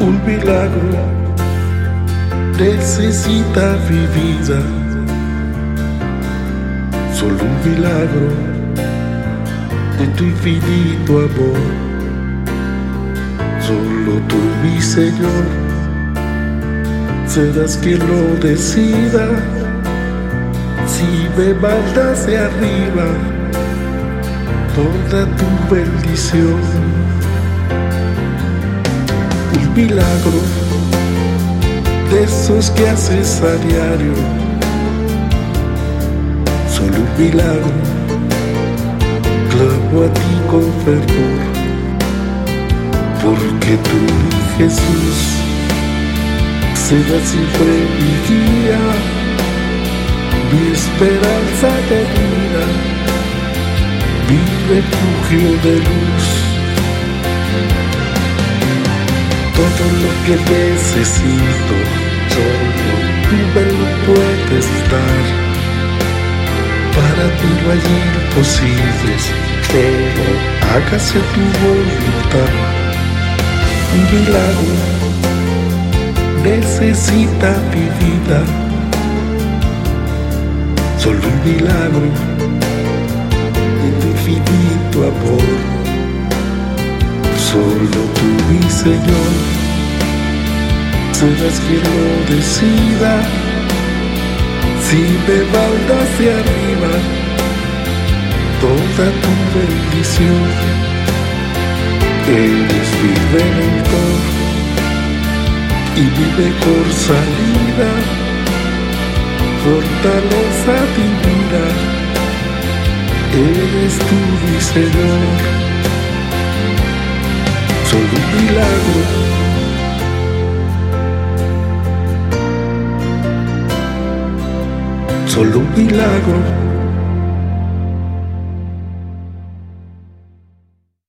Un milagro necesita mi vida. Solo un milagro de tu infinito amor. Solo tú, mi Señor, serás quien lo decida. Si me mandas de arriba toda tu bendición, milagro de esos que haces a diario, solo un milagro, clamo a ti con fervor, porque tú, Jesús, serás siempre mi guía, mi esperanza de vida, mi refugio de luz. Todo lo que necesito, solo tú me lo puedes dar. Para ti no hay imposibles, solo hágase tu voluntad. Un milagro necesita mi vida, solo un milagro de tu infinito amor. Solo tú, mi Señor, quien lo decida. Si me mandas de arriba toda tu bendición, eres mi redentor y mi mejor salida, fortaleza divina, eres tú, mi Señor solo un milagro. Solo un milagro